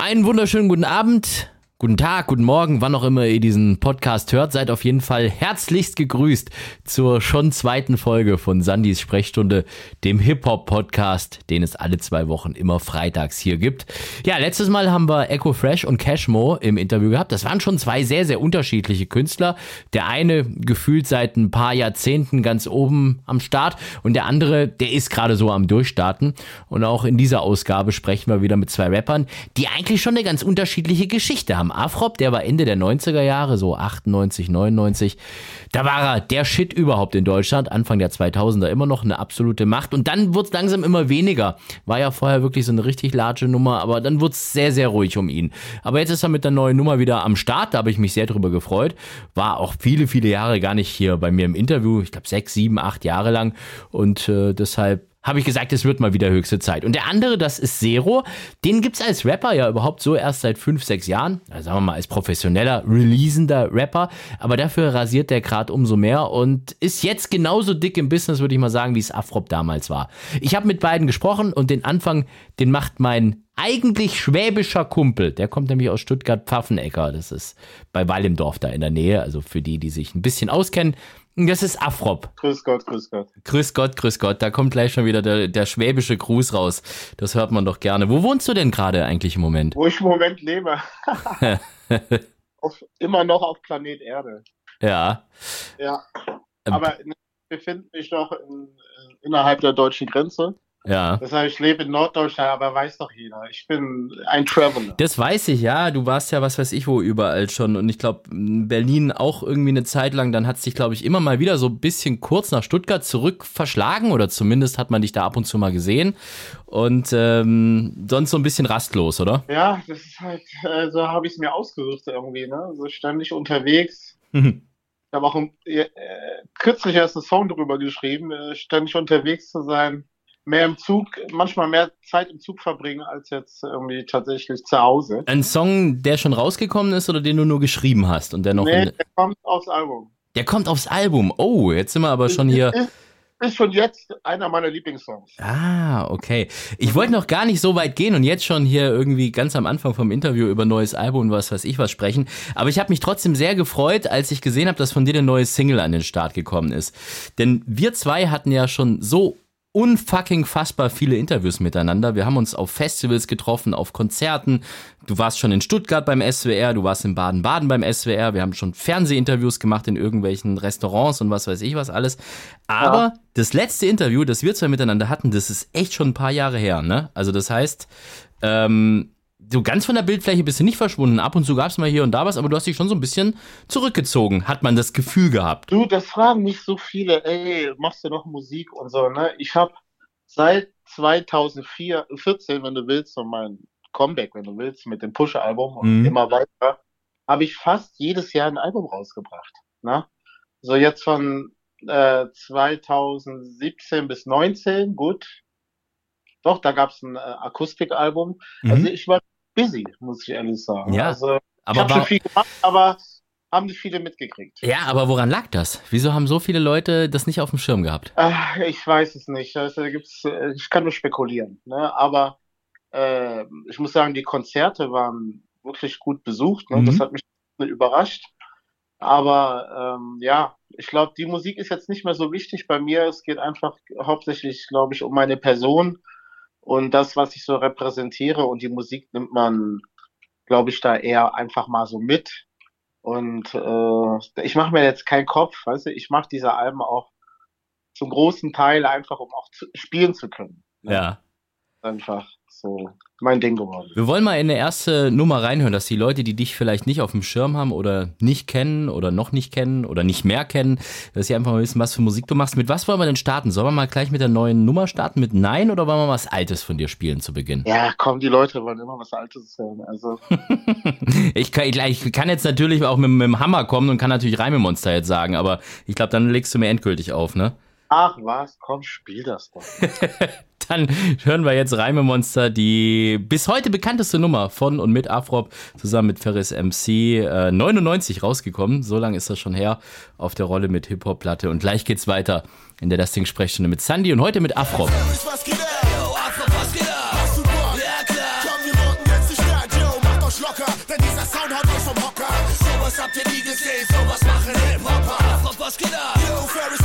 Einen wunderschönen guten Abend. Guten Tag, guten Morgen, wann auch immer ihr diesen Podcast hört, seid auf jeden Fall herzlichst gegrüßt zur schon zweiten Folge von Sandys Sprechstunde, dem Hip-Hop-Podcast, den es alle zwei Wochen immer freitags hier gibt. Ja, letztes Mal haben wir Echo Fresh und Cashmo im Interview gehabt. Das waren schon zwei sehr, sehr unterschiedliche Künstler. Der eine gefühlt seit ein paar Jahrzehnten ganz oben am Start und der andere, der ist gerade so am Durchstarten. Und auch in dieser Ausgabe sprechen wir wieder mit zwei Rappern, die eigentlich schon eine ganz unterschiedliche Geschichte haben. Afrop, der war Ende der 90er Jahre, so 98, 99. Da war er der Shit überhaupt in Deutschland, Anfang der 2000er immer noch eine absolute Macht. Und dann wurde es langsam immer weniger. War ja vorher wirklich so eine richtig large Nummer, aber dann wurde es sehr, sehr ruhig um ihn. Aber jetzt ist er mit der neuen Nummer wieder am Start, da habe ich mich sehr drüber gefreut. War auch viele, viele Jahre gar nicht hier bei mir im Interview, ich glaube sechs, sieben, acht Jahre lang. Und äh, deshalb habe ich gesagt, es wird mal wieder höchste Zeit. Und der andere, das ist Zero. Den gibt's als Rapper ja überhaupt so erst seit fünf, sechs Jahren. Also sagen wir mal, als professioneller, releasender Rapper. Aber dafür rasiert der gerade umso mehr und ist jetzt genauso dick im Business, würde ich mal sagen, wie es Afrop damals war. Ich habe mit beiden gesprochen und den Anfang, den macht mein eigentlich schwäbischer Kumpel. Der kommt nämlich aus Stuttgart-Pfaffenecker. Das ist bei Wallimdorf da in der Nähe. Also für die, die sich ein bisschen auskennen, das ist Afrop. Grüß Gott, grüß Gott. Grüß Gott, grüß Gott. Da kommt gleich schon wieder der, der schwäbische Gruß raus. Das hört man doch gerne. Wo wohnst du denn gerade eigentlich im Moment? Wo ich im Moment lebe. auf, immer noch auf Planet Erde. Ja. Ja. Ähm, Aber ich befinde mich noch in, innerhalb der deutschen Grenze. Ja. Das heißt, ich lebe in Norddeutschland, aber weiß doch jeder. Ich bin ein Traveler. Das weiß ich, ja. Du warst ja, was weiß ich wo, überall schon. Und ich glaube, Berlin auch irgendwie eine Zeit lang. Dann hat es dich, glaube ich, immer mal wieder so ein bisschen kurz nach Stuttgart zurück verschlagen. Oder zumindest hat man dich da ab und zu mal gesehen. Und ähm, sonst so ein bisschen rastlos, oder? Ja, das ist halt, äh, so habe ich es mir ausgesucht irgendwie, ne? So ständig unterwegs. Mhm. Ich habe auch äh, kürzlich erst einen Song darüber geschrieben, äh, ständig unterwegs zu sein mehr im Zug, manchmal mehr Zeit im Zug verbringen als jetzt irgendwie tatsächlich zu Hause. Ein Song, der schon rausgekommen ist oder den du nur geschrieben hast und der noch. Nee, der kommt aufs Album. Der kommt aufs Album. Oh, jetzt sind wir aber schon hier. Ist, ist schon jetzt einer meiner Lieblingssongs. Ah, okay. Ich wollte noch gar nicht so weit gehen und jetzt schon hier irgendwie ganz am Anfang vom Interview über neues Album und was weiß ich was sprechen. Aber ich habe mich trotzdem sehr gefreut, als ich gesehen habe, dass von dir eine neue Single an den Start gekommen ist. Denn wir zwei hatten ja schon so unfucking fassbar viele Interviews miteinander. Wir haben uns auf Festivals getroffen, auf Konzerten. Du warst schon in Stuttgart beim SWR, du warst in Baden-Baden beim SWR. Wir haben schon Fernsehinterviews gemacht in irgendwelchen Restaurants und was weiß ich was alles. Aber ja. das letzte Interview, das wir zwei miteinander hatten, das ist echt schon ein paar Jahre her. Ne? Also das heißt, ähm, so ganz von der Bildfläche bist du nicht verschwunden. Ab und zu gab es mal hier und da was, aber du hast dich schon so ein bisschen zurückgezogen, hat man das Gefühl gehabt. Du, das fragen nicht so viele, ey, machst du noch Musik und so, ne? Ich habe seit 2014, wenn du willst, so mein Comeback, wenn du willst, mit dem Push-Album und mhm. immer weiter, habe ich fast jedes Jahr ein Album rausgebracht. Ne? So jetzt von äh, 2017 bis 19, gut. Doch, da gab es ein äh, Akustikalbum. Mhm. Also ich war busy, muss ich ehrlich sagen. Ja, also, aber ich habe schon viel gemacht, aber haben nicht viele mitgekriegt. Ja, aber woran lag das? Wieso haben so viele Leute das nicht auf dem Schirm gehabt? Ach, ich weiß es nicht. Also, gibt's, äh, ich kann nur spekulieren. Ne? Aber äh, ich muss sagen, die Konzerte waren wirklich gut besucht. Ne? Mhm. Das hat mich überrascht. Aber ähm, ja, ich glaube, die Musik ist jetzt nicht mehr so wichtig bei mir. Es geht einfach hauptsächlich, glaube ich, um meine Person und das, was ich so repräsentiere und die Musik nimmt man, glaube ich, da eher einfach mal so mit. Und äh, ich mache mir jetzt keinen Kopf, weißt du, ich mache diese Alben auch zum großen Teil einfach, um auch zu, spielen zu können. Ne? Ja. Einfach so mein Ding geworden. Wir wollen mal in eine erste Nummer reinhören, dass die Leute, die dich vielleicht nicht auf dem Schirm haben oder nicht kennen oder noch nicht kennen oder nicht mehr kennen, dass sie einfach mal wissen, was für Musik du machst. Mit was wollen wir denn starten? Sollen wir mal gleich mit der neuen Nummer starten? Mit Nein oder wollen wir was Altes von dir spielen zu Beginn? Ja, komm, die Leute wollen immer was Altes hören. Also. ich, kann, ich kann jetzt natürlich auch mit, mit dem Hammer kommen und kann natürlich Reimemonster jetzt sagen, aber ich glaube, dann legst du mir endgültig auf, ne? Ach was, komm, spiel das doch. Dann hören wir jetzt Reime Monster, die bis heute bekannteste Nummer von und mit Afrop zusammen mit Ferris MC äh, 99 rausgekommen. So lange ist das schon her auf der Rolle mit Hip-Hop-Platte. Und gleich geht's weiter in der Das Ding Sprechstunde mit Sandy und heute mit Afrop. Ja, klar. Was geht ab? Yo, Ferris,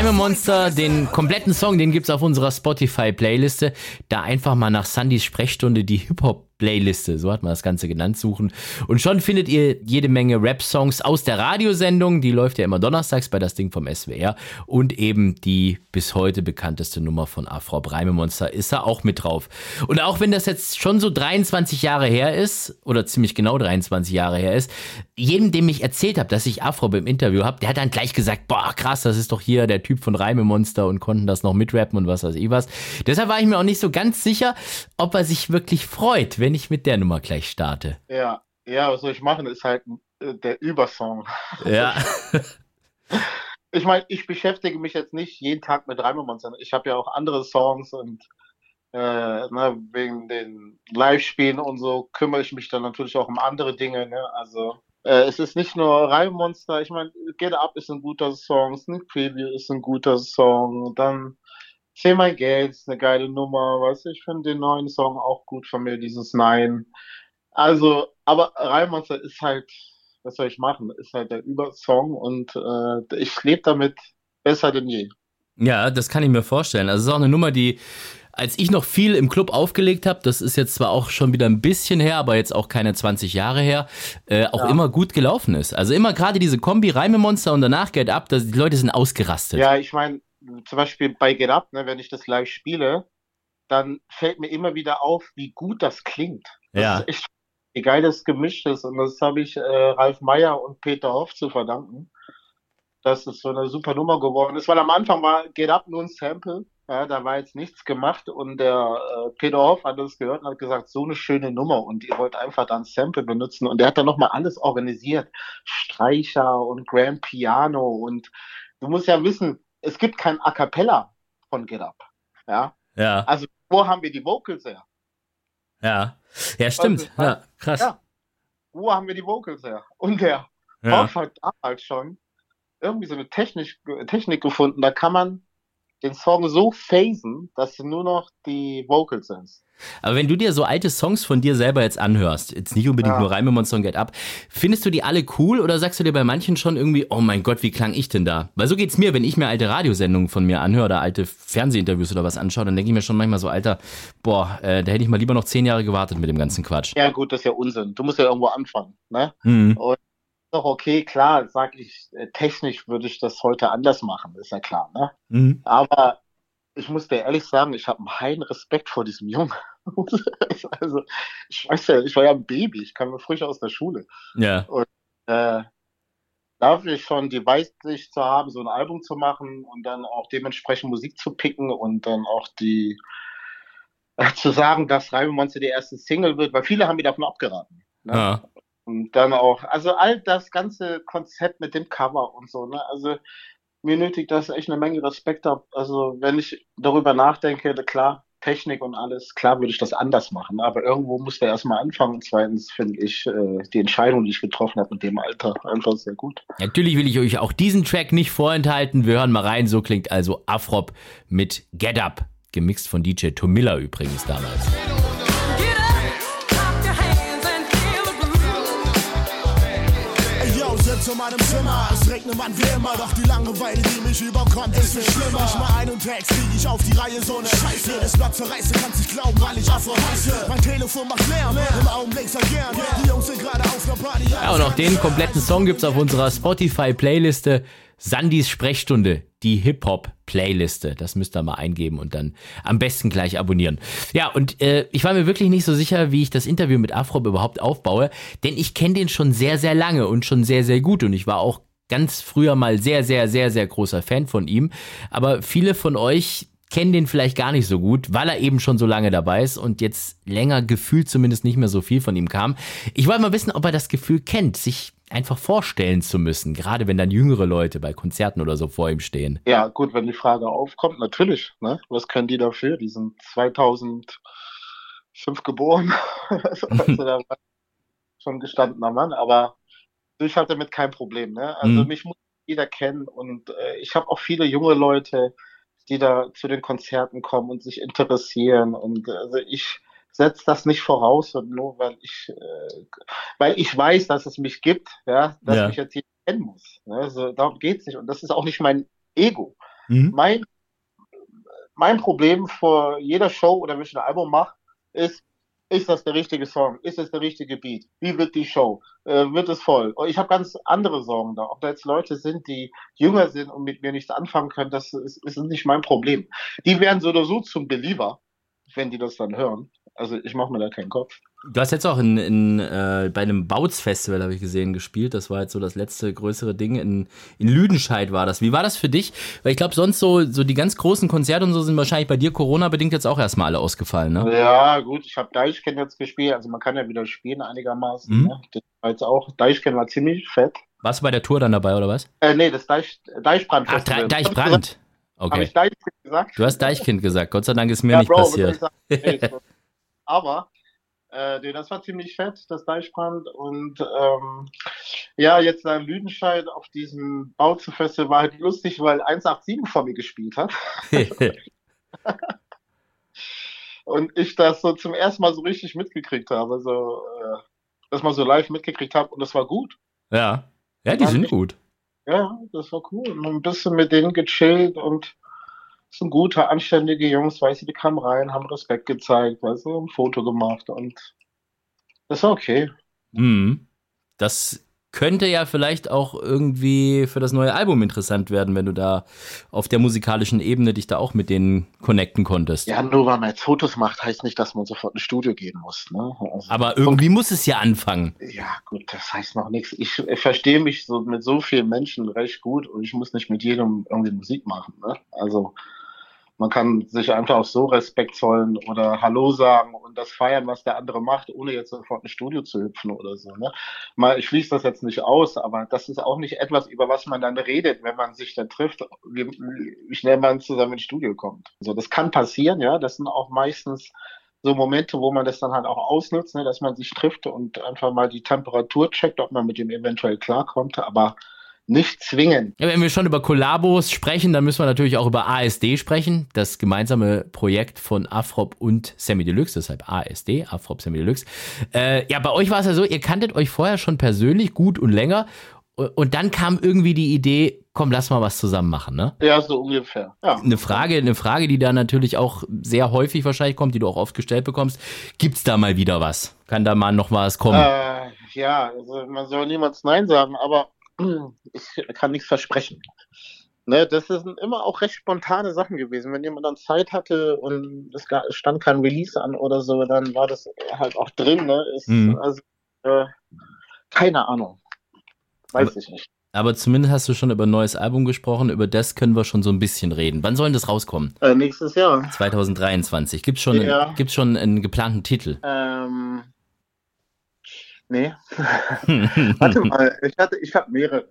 Reime Monster, den kompletten Song, den gibt's auf unserer Spotify-Playliste. Da einfach mal nach Sandys Sprechstunde die Hip-Hop Playliste, so hat man das Ganze genannt, suchen. Und schon findet ihr jede Menge Rap-Songs aus der Radiosendung, die läuft ja immer donnerstags bei das Ding vom SWR. Und eben die bis heute bekannteste Nummer von Afro Breimemonster ist da auch mit drauf. Und auch wenn das jetzt schon so 23 Jahre her ist, oder ziemlich genau 23 Jahre her ist, jedem, dem ich erzählt habe, dass ich Afro im Interview habe, der hat dann gleich gesagt, boah, krass, das ist doch hier der Typ von Reimemonster und konnten das noch mitrappen und was weiß ich was. Deshalb war ich mir auch nicht so ganz sicher, ob er sich wirklich freut, wenn wenn ich mit der Nummer gleich starte. Ja, ja, was soll ich machen, ist halt äh, der Übersong. Ja. ich meine, ich beschäftige mich jetzt nicht jeden Tag mit Reimemonstern. Ich habe ja auch andere Songs und äh, ne, wegen den Live-Spielen und so kümmere ich mich dann natürlich auch um andere Dinge. Ne? Also äh, es ist nicht nur Reimemonster. Ich meine, Get Up ist ein guter Song, Sneak Preview ist ein guter Song. Dann Seh mein Geld ist eine geile Nummer, weißt du, ich finde den neuen Song auch gut von mir, dieses Nein. Also, aber Reimonster ist halt, was soll ich machen, ist halt der Übersong und äh, ich lebe damit besser denn je. Ja, das kann ich mir vorstellen. Also es ist auch eine Nummer, die als ich noch viel im Club aufgelegt habe, das ist jetzt zwar auch schon wieder ein bisschen her, aber jetzt auch keine 20 Jahre her, äh, auch ja. immer gut gelaufen ist. Also immer gerade diese Kombi Reimemonster und danach Get Up, das, die Leute sind ausgerastet. Ja, ich meine, zum Beispiel bei Get Up, ne, wenn ich das live spiele, dann fällt mir immer wieder auf, wie gut das klingt. Das ja. ist echt wie geil das gemischt ist. Und das habe ich äh, Ralf Meyer und Peter Hoff zu verdanken, dass es so eine super Nummer geworden ist. Weil am Anfang war Get Up nur ein Sample. Ja, da war jetzt nichts gemacht und der äh, Peter Hoff hat das gehört und hat gesagt, so eine schöne Nummer und ihr wollt einfach dann Sample benutzen und der hat dann nochmal alles organisiert. Streicher und Grand Piano und du musst ja wissen, es gibt kein A Cappella von Get Up. Ja. Ja. Also, wo haben wir die Vocals her? Ja. Ja, stimmt. Also, ja, krass. Ja. Wo haben wir die Vocals her? Und der ja. Hat damals schon irgendwie so eine Technik, Technik gefunden, da kann man den Song so phasen, dass nur noch die Vocals sind. Aber wenn du dir so alte Songs von dir selber jetzt anhörst, jetzt nicht unbedingt ja. nur Reime Monster und Get Up, findest du die alle cool oder sagst du dir bei manchen schon irgendwie, oh mein Gott, wie klang ich denn da? Weil so geht's mir, wenn ich mir alte Radiosendungen von mir anhöre oder alte Fernsehinterviews oder was anschaue, dann denke ich mir schon manchmal so, Alter, boah, äh, da hätte ich mal lieber noch zehn Jahre gewartet mit dem ganzen Quatsch. Ja gut, das ist ja Unsinn. Du musst ja irgendwo anfangen, ne? Mhm. Und doch okay, klar, sag ich, äh, technisch würde ich das heute anders machen, ist ja klar, ne? Mhm. Aber ich muss dir ehrlich sagen, ich habe einen Respekt vor diesem Jungen. also, ich weiß ja, ich war ja ein Baby, ich kam frisch aus der Schule. Ja. Und äh, dafür schon die Weitsicht zu haben, so ein Album zu machen und dann auch dementsprechend Musik zu picken und dann auch die äh, zu sagen, dass Reibemonster die erste Single wird, weil viele haben mir davon abgeraten. Ne? Ja. Und dann auch, also all das ganze Konzept mit dem Cover und so, ne? Also mir nötigt das echt eine Menge Respekt ab. Also wenn ich darüber nachdenke, klar, Technik und alles, klar würde ich das anders machen, aber irgendwo muss der erstmal anfangen. Und zweitens finde ich äh, die Entscheidung, die ich getroffen habe mit dem Alter, einfach sehr gut. Natürlich will ich euch auch diesen Track nicht vorenthalten. Wir hören mal rein. So klingt also Afrop mit Get Up, gemixt von DJ Tomilla übrigens damals. Zu meinem Zimmer. Es regnet man wie immer, doch die Langeweile, die mich überkommt, ist viel schlimmer. Ich mal ein und Text, krieg ich auf die Reihe so ne Scheiße. Jedes Blatt zerreiße, kannst nicht glauben, weil ich Afro heiße. Mein Telefon macht Lärm, im Augenblick sag gern. Die Jungs sind gerade auf der Party. Ja, und auch den kompletten Song gibt's auf unserer Spotify-Playliste. Sandys Sprechstunde, die Hip-Hop-Playliste. Das müsst ihr mal eingeben und dann am besten gleich abonnieren. Ja, und äh, ich war mir wirklich nicht so sicher, wie ich das Interview mit Afrob überhaupt aufbaue, denn ich kenne den schon sehr, sehr lange und schon sehr, sehr gut und ich war auch ganz früher mal sehr, sehr, sehr, sehr großer Fan von ihm. Aber viele von euch kennen den vielleicht gar nicht so gut, weil er eben schon so lange dabei ist und jetzt länger gefühlt zumindest nicht mehr so viel von ihm kam. Ich wollte mal wissen, ob er das Gefühl kennt, sich einfach vorstellen zu müssen, gerade wenn dann jüngere Leute bei Konzerten oder so vor ihm stehen. Ja, gut, wenn die Frage aufkommt, natürlich. Ne? Was können die dafür? Die sind 2005 geboren. also da war schon gestandener Mann, aber ich hatte damit kein Problem. Ne? Also mhm. mich muss jeder kennen und äh, ich habe auch viele junge Leute, die da zu den Konzerten kommen und sich interessieren. Und also ich setze das nicht voraus und nur weil ich, äh, weil ich weiß, dass es mich gibt, ja, dass ja. mich jetzt jeder kennen muss. Ne? Also darum geht's nicht. Und das ist auch nicht mein Ego. Mhm. Mein, mein Problem vor jeder Show oder wenn ich ein Album mache, ist, ist das der richtige Song? Ist es der richtige Beat? Wie wird die Show? Äh, wird es voll? Ich habe ganz andere Sorgen da. Ob da jetzt Leute sind, die jünger sind und mit mir nichts anfangen können, das ist, ist nicht mein Problem. Die werden so oder so zum Believer, wenn die das dann hören. Also ich mache mir da keinen Kopf. Du hast jetzt auch in, in, äh, bei einem Bautz-Festival, habe ich gesehen, gespielt. Das war jetzt so das letzte größere Ding. In, in Lüdenscheid war das. Wie war das für dich? Weil ich glaube, sonst so, so die ganz großen Konzerte und so sind wahrscheinlich bei dir Corona-bedingt jetzt auch erstmal alle ausgefallen, ne? Ja, gut. Ich habe Deichken jetzt gespielt. Also man kann ja wieder spielen einigermaßen. Mhm. Ne? Das war jetzt auch. Deichken war ziemlich fett. Warst du bei der Tour dann dabei, oder was? Äh, nee, das Deich, Deichbrand. Ach, Deichbrand. Okay. Hab ich Deichkind gesagt? Du hast Deichkind gesagt. Gott sei Dank ist mir ja, nicht Bro, passiert. Aber äh, das war ziemlich fett, das Deichbrand. Und ähm, ja, jetzt da in Lüdenscheid auf diesem Bauzenfestival war halt lustig, weil 187 vor mir gespielt hat. und ich das so zum ersten Mal so richtig mitgekriegt habe. So, äh, dass man so live mitgekriegt habe und das war gut. Ja. Ja, die sind gut. Ja, das war cool. Und ein bisschen mit denen gechillt und sind gute, anständige Jungs, weißt du, die kamen rein, haben Respekt gezeigt, weißt du, ein Foto gemacht und das war okay. Mhm. Das könnte ja vielleicht auch irgendwie für das neue Album interessant werden, wenn du da auf der musikalischen Ebene dich da auch mit denen connecten konntest. Ja, nur weil man jetzt Fotos macht, heißt nicht, dass man sofort ins Studio gehen muss. Ne? Also Aber irgendwie muss es ja anfangen. Ja, gut, das heißt noch nichts. Ich, ich verstehe mich so mit so vielen Menschen recht gut und ich muss nicht mit jedem irgendwie Musik machen. Ne? Also man kann sich einfach auch so Respekt zollen oder Hallo sagen und das feiern, was der andere macht, ohne jetzt sofort ins Studio zu hüpfen oder so. Ne? Mal, ich schließe das jetzt nicht aus, aber das ist auch nicht etwas, über was man dann redet, wenn man sich dann trifft, wie, schnell man zusammen ins Studio kommt. Also das kann passieren, ja. Das sind auch meistens so Momente, wo man das dann halt auch ausnutzt, ne, dass man sich trifft und einfach mal die Temperatur checkt, ob man mit dem eventuell klarkommt. Aber nicht zwingen. Ja, wenn wir schon über Kollabos sprechen, dann müssen wir natürlich auch über ASD sprechen, das gemeinsame Projekt von Afrop und Sammy Deluxe, deshalb ASD, Afrop Sammy Deluxe. Äh, ja, bei euch war es ja so, ihr kanntet euch vorher schon persönlich gut und länger und dann kam irgendwie die Idee, komm, lass mal was zusammen machen, ne? Ja, so ungefähr. Ja. Eine Frage, eine Frage, die da natürlich auch sehr häufig wahrscheinlich kommt, die du auch oft gestellt bekommst. Gibt's da mal wieder was? Kann da mal noch was kommen? Äh, ja, also man soll niemals Nein sagen, aber ich kann nichts versprechen. Ne, das sind immer auch recht spontane Sachen gewesen. Wenn jemand dann Zeit hatte und es stand kein Release an oder so, dann war das halt auch drin. Ne? Ist, mhm. also, äh, keine Ahnung. Weiß aber, ich nicht. Aber zumindest hast du schon über ein neues Album gesprochen. Über das können wir schon so ein bisschen reden. Wann soll das rauskommen? Äh, nächstes Jahr. 2023. Gibt es schon, ja. schon einen geplanten Titel? Ähm, Nee. Warte mal, ich hatte, ich habe mehrere.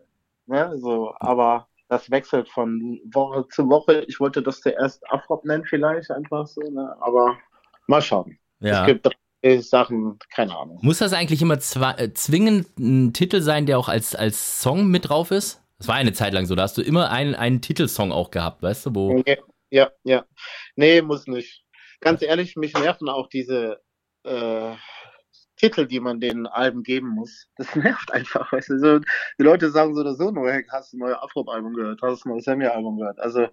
Ne, so, aber das wechselt von Woche zu Woche. Ich wollte das zuerst Afrop nennen, vielleicht einfach so, ne? Aber mal schauen. Ja. Es gibt drei Sachen, keine Ahnung. Muss das eigentlich immer äh, zwingend ein Titel sein, der auch als, als Song mit drauf ist? Das war eine Zeit lang so, da hast du immer einen, einen Titelsong auch gehabt, weißt du, wo. Okay. Ja, ja. Nee, muss nicht. Ganz ehrlich, mich nerven auch diese äh, Titel, die man den Alben geben muss. Das nervt einfach. Weißt du, so, die Leute sagen so oder so, nur, hast du ein neues Afro-Album gehört, hast du ein neues Sammy-Album gehört. Also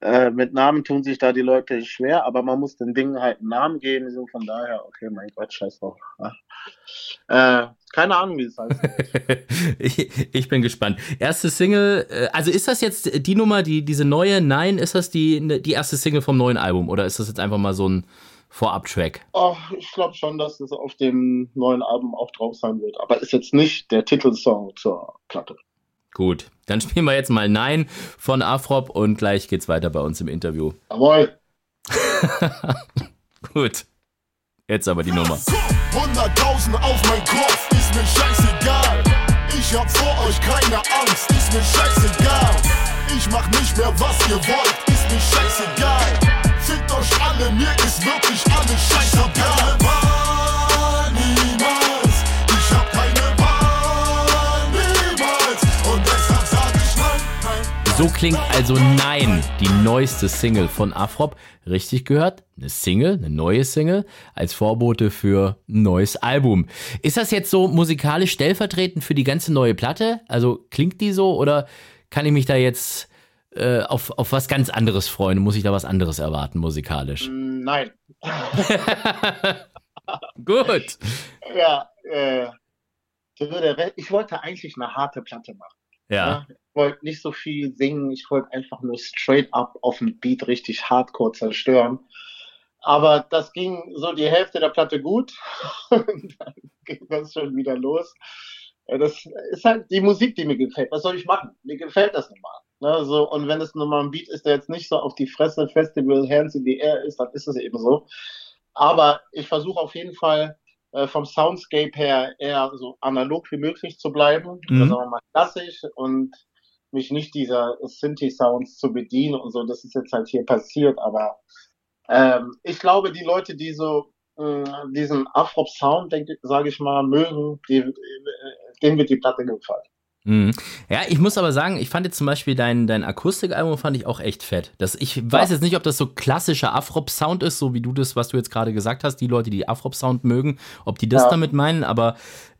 äh, mit Namen tun sich da die Leute schwer, aber man muss den Dingen halt einen Namen geben. So von daher, okay, mein Gott, scheiß drauf. Äh, keine Ahnung, wie es heißt. ich, ich, bin gespannt. Erste Single, äh, also ist das jetzt die Nummer, die diese neue? Nein, ist das die, die erste Single vom neuen Album oder ist das jetzt einfach mal so ein Vorab-Track? Oh, ich glaube schon, dass es auf dem neuen Album auch drauf sein wird. Aber ist jetzt nicht der Titelsong zur Platte. Gut, dann spielen wir jetzt mal Nein von Afrop und gleich geht's weiter bei uns im Interview. Jawohl. Gut. Jetzt aber die Nummer. 100.000 auf mein Kopf, ist mir scheißegal. Ich hab vor euch keine Angst, ist mir scheißegal. Ich mach nicht mehr, was ihr wollt, ist mir scheißegal. Alle, mir ist wirklich alles scheißegal. So klingt also Nein, die neueste Single von Afrop. Richtig gehört? Eine Single, eine neue Single, als Vorbote für ein neues Album. Ist das jetzt so musikalisch stellvertretend für die ganze neue Platte? Also klingt die so oder kann ich mich da jetzt äh, auf, auf was ganz anderes freuen? Muss ich da was anderes erwarten, musikalisch? Nein. Gut. Ja, äh, ich wollte eigentlich eine harte Platte machen. Ja. Ich wollte nicht so viel singen, ich wollte einfach nur straight up auf dem Beat richtig hardcore zerstören. Aber das ging so die Hälfte der Platte gut und dann ging das schon wieder los. Das ist halt die Musik, die mir gefällt. Was soll ich machen? Mir gefällt das nun mal. Ne, so, und wenn es nun mal ein Beat ist, der jetzt nicht so auf die Fresse Festival Hands in the Air ist, dann ist es eben so. Aber ich versuche auf jeden Fall äh, vom Soundscape her eher so analog wie möglich zu bleiben, mhm. also mal klassisch und mich nicht dieser Synthi-Sounds zu bedienen und so. Das ist jetzt halt hier passiert, aber ähm, ich glaube, die Leute, die so äh, diesen Afro-Sound, sage ich mal, mögen, die, äh, denen wird die Platte gefallen. Mhm. Ja, ich muss aber sagen, ich fand jetzt zum Beispiel dein, dein Akustikalbum fand ich auch echt fett. Das, ich weiß ja. jetzt nicht, ob das so klassischer Afrop-Sound ist, so wie du das, was du jetzt gerade gesagt hast, die Leute, die Afrop-Sound mögen, ob die das ja. damit meinen, aber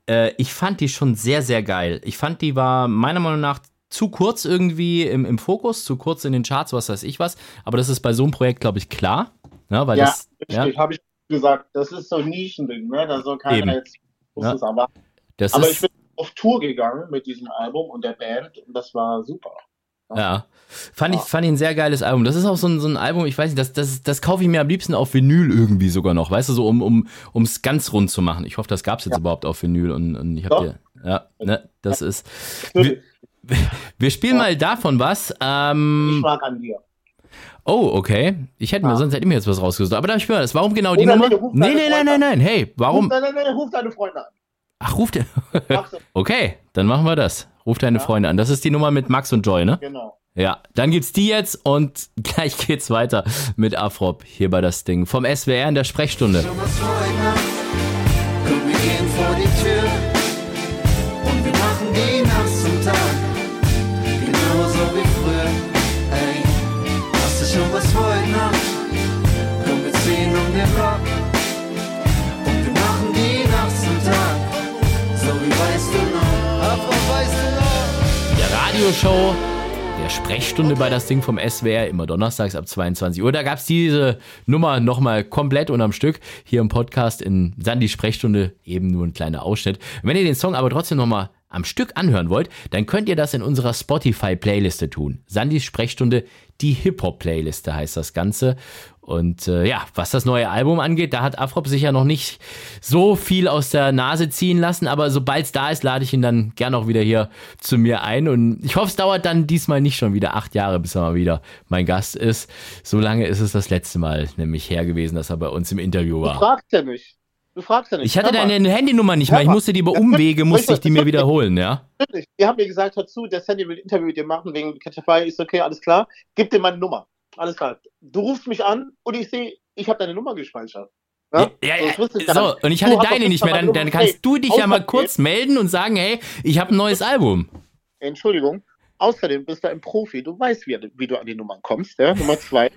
äh, ich fand die schon sehr, sehr geil. Ich fand, die war meiner Meinung nach zu kurz irgendwie im, im Fokus, zu kurz in den Charts, was weiß ich was. Aber das ist bei so einem Projekt, glaube ich, klar. Ne? Weil ja, das, richtig, ja? habe ich gesagt. Das ist so ein Nischending, ne? Da soll keiner Eben. jetzt ja. aber. Das aber ist, ich auf Tour gegangen mit diesem Album und der Band und das war super. Ja. ja. Fand, ja. Ich, fand ich ein sehr geiles Album. Das ist auch so ein, so ein Album, ich weiß nicht, das, das, das kaufe ich mir am liebsten auf Vinyl irgendwie sogar noch, weißt du, so um um ums ganz rund zu machen. Ich hoffe, das gab es jetzt ja. überhaupt auf Vinyl und, und ich habe dir, ja, ne, das ist. Wir, wir spielen mal davon was. Ähm, ich mag an dir. Oh, okay. Ich hätte mir, sonst hätte ich mir jetzt was rausgesucht. Aber darf ich mir das. Warum genau die Nummer? Nee, nee, nein, nein, nein. Hey, warum? Nein, nein, nein, ruf deine Freunde an. Ach, ruft er. okay, dann machen wir das. Ruf deine ja. Freunde an. Das ist die Nummer mit Max und Joy, ne? Genau. Ja, dann gibt's die jetzt und gleich geht's weiter mit Afrop hier bei das Ding vom SWR in der Sprechstunde. Radioshow der Sprechstunde bei das Ding vom SWR, immer donnerstags ab 22 Uhr. Da gab es diese Nummer nochmal komplett und am Stück hier im Podcast in Sandy Sprechstunde eben nur ein kleiner Ausschnitt. Wenn ihr den Song aber trotzdem nochmal am Stück anhören wollt, dann könnt ihr das in unserer Spotify-Playliste tun. Sandys Sprechstunde, die Hip-Hop-Playliste heißt das Ganze. Und äh, ja, was das neue Album angeht, da hat Afrop sich ja noch nicht so viel aus der Nase ziehen lassen, aber sobald es da ist, lade ich ihn dann gern auch wieder hier zu mir ein. Und ich hoffe, es dauert dann diesmal nicht schon wieder acht Jahre, bis er mal wieder mein Gast ist. So lange ist es das letzte Mal nämlich her gewesen, dass er bei uns im Interview war. Du fragst ja nicht. Du fragst ja nicht. Ich hatte deine Handynummer nicht mehr. Ich musste die über Umwege, musste ich die mir wiederholen, ja? Natürlich. Die haben mir gesagt, hör zu, der Sandy will ein Interview mit dir machen wegen Catchafy. Ist okay, alles klar. Gib dir meine Nummer alles klar. Du rufst mich an und ich sehe, ich habe deine Nummer gespeichert. Ja, ja, ja. So, so, und ich hatte deine nicht mehr. Dann, dann kannst hey, du dich ja mal kurz melden und sagen, hey, ich habe ein neues Album. Entschuldigung. Außerdem bist du ein Profi. Du weißt, wie, wie du an die Nummern kommst. Ja? Nummer zwei.